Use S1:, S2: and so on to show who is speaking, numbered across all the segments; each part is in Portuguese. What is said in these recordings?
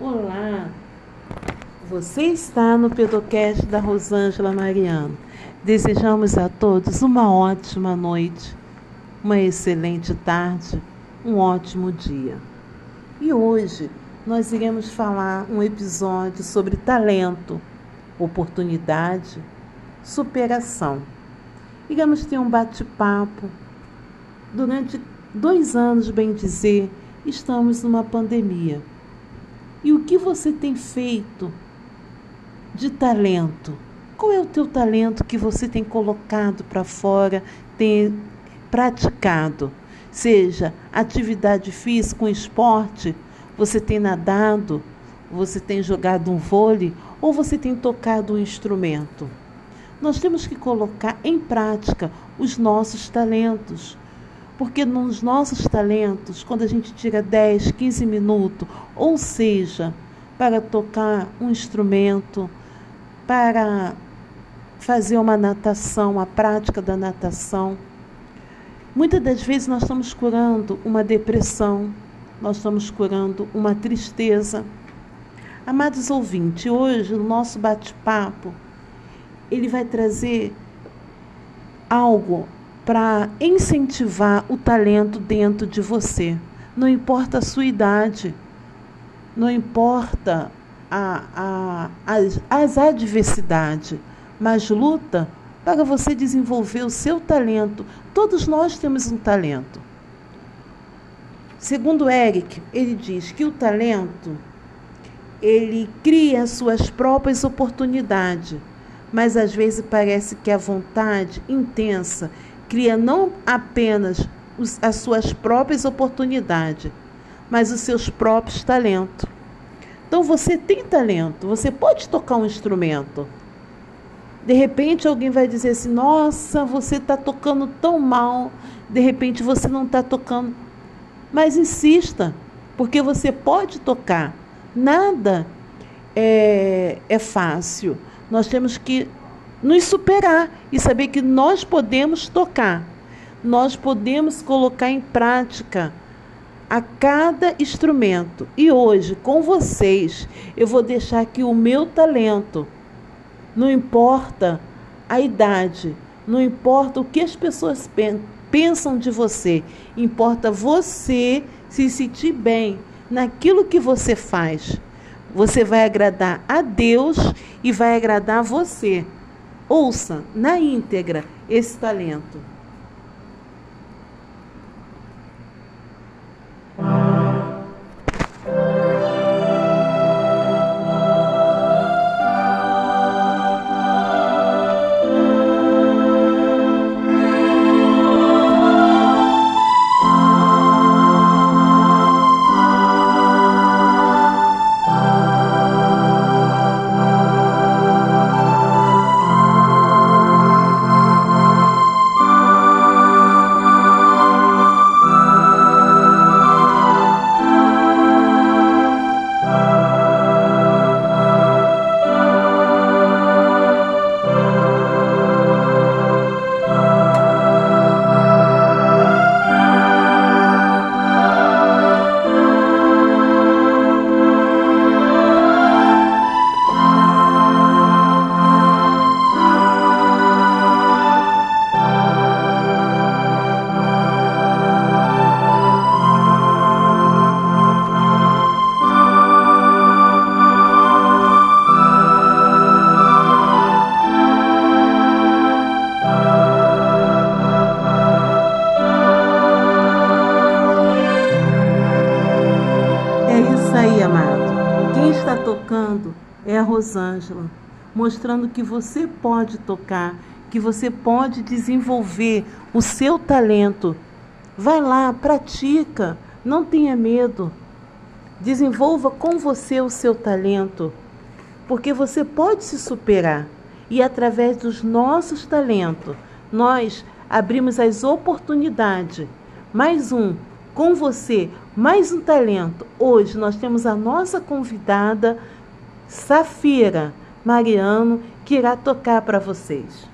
S1: Olá, você está no Pedocast da Rosângela Mariano. Desejamos a todos uma ótima noite, uma excelente tarde, um ótimo dia. E hoje nós iremos falar um episódio sobre talento, oportunidade, superação. Iremos ter um bate-papo. Durante dois anos, bem dizer, estamos numa pandemia e o que você tem feito de talento? Qual é o teu talento que você tem colocado para fora, tem praticado? Seja atividade física, um esporte, você tem nadado, você tem jogado um vôlei ou você tem tocado um instrumento. Nós temos que colocar em prática os nossos talentos. Porque nos nossos talentos, quando a gente tira 10, 15 minutos, ou seja, para tocar um instrumento, para fazer uma natação, a prática da natação, muitas das vezes nós estamos curando uma depressão, nós estamos curando uma tristeza. Amados ouvintes, hoje o nosso bate-papo ele vai trazer algo para incentivar o talento dentro de você. Não importa a sua idade, não importa a, a, as, as adversidades, mas luta para você desenvolver o seu talento. Todos nós temos um talento. Segundo Eric, ele diz que o talento ele cria suas próprias oportunidades, mas às vezes parece que a vontade intensa cria não apenas os, as suas próprias oportunidades, mas os seus próprios talentos. Então você tem talento, você pode tocar um instrumento. De repente alguém vai dizer assim: Nossa, você está tocando tão mal. De repente você não está tocando. Mas insista, porque você pode tocar. Nada é, é fácil. Nós temos que nos superar e saber que nós podemos tocar, nós podemos colocar em prática a cada instrumento. E hoje, com vocês, eu vou deixar aqui o meu talento. Não importa a idade, não importa o que as pessoas pensam de você, importa você se sentir bem naquilo que você faz. Você vai agradar a Deus e vai agradar você. Ouça na íntegra esse talento. É a Rosângela, mostrando que você pode tocar, que você pode desenvolver o seu talento. Vai lá, pratica, não tenha medo. Desenvolva com você o seu talento, porque você pode se superar. E através dos nossos talentos, nós abrimos as oportunidades. Mais um, com você, mais um talento. Hoje nós temos a nossa convidada Safira Mariano, que irá tocar para vocês.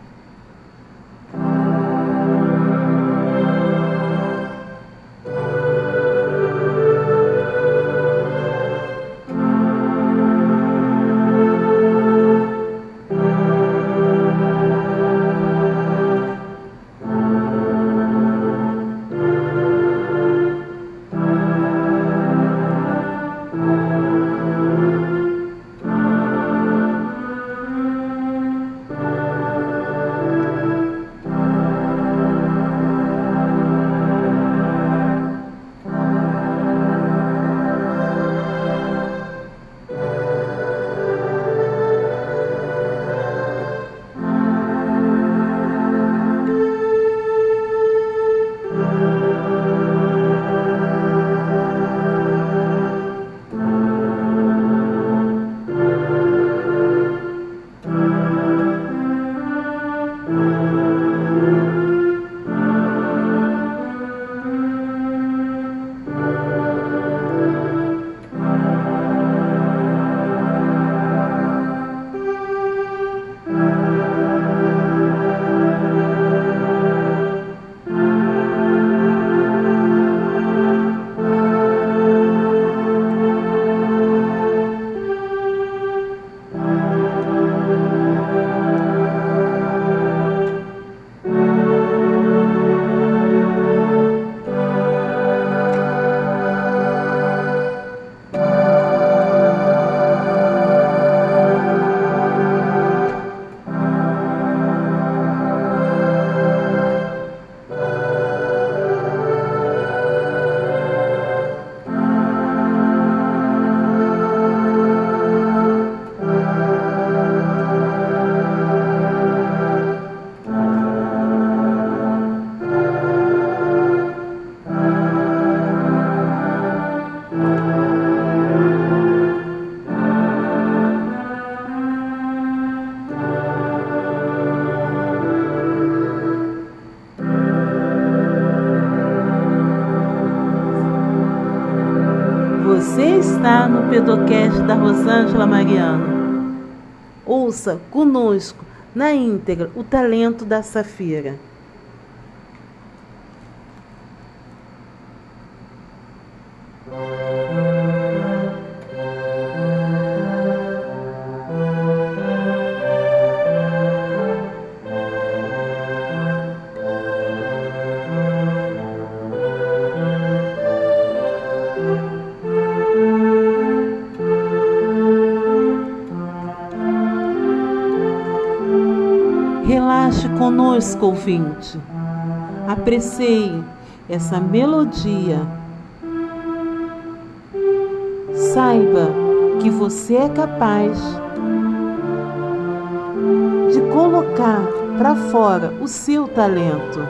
S1: Está no Pedocast da Rosângela Mariano. Ouça conosco, na íntegra, o talento da Safira. Conosco, ouvinte. Aprecie essa melodia. Saiba que você é capaz de colocar para fora o seu talento.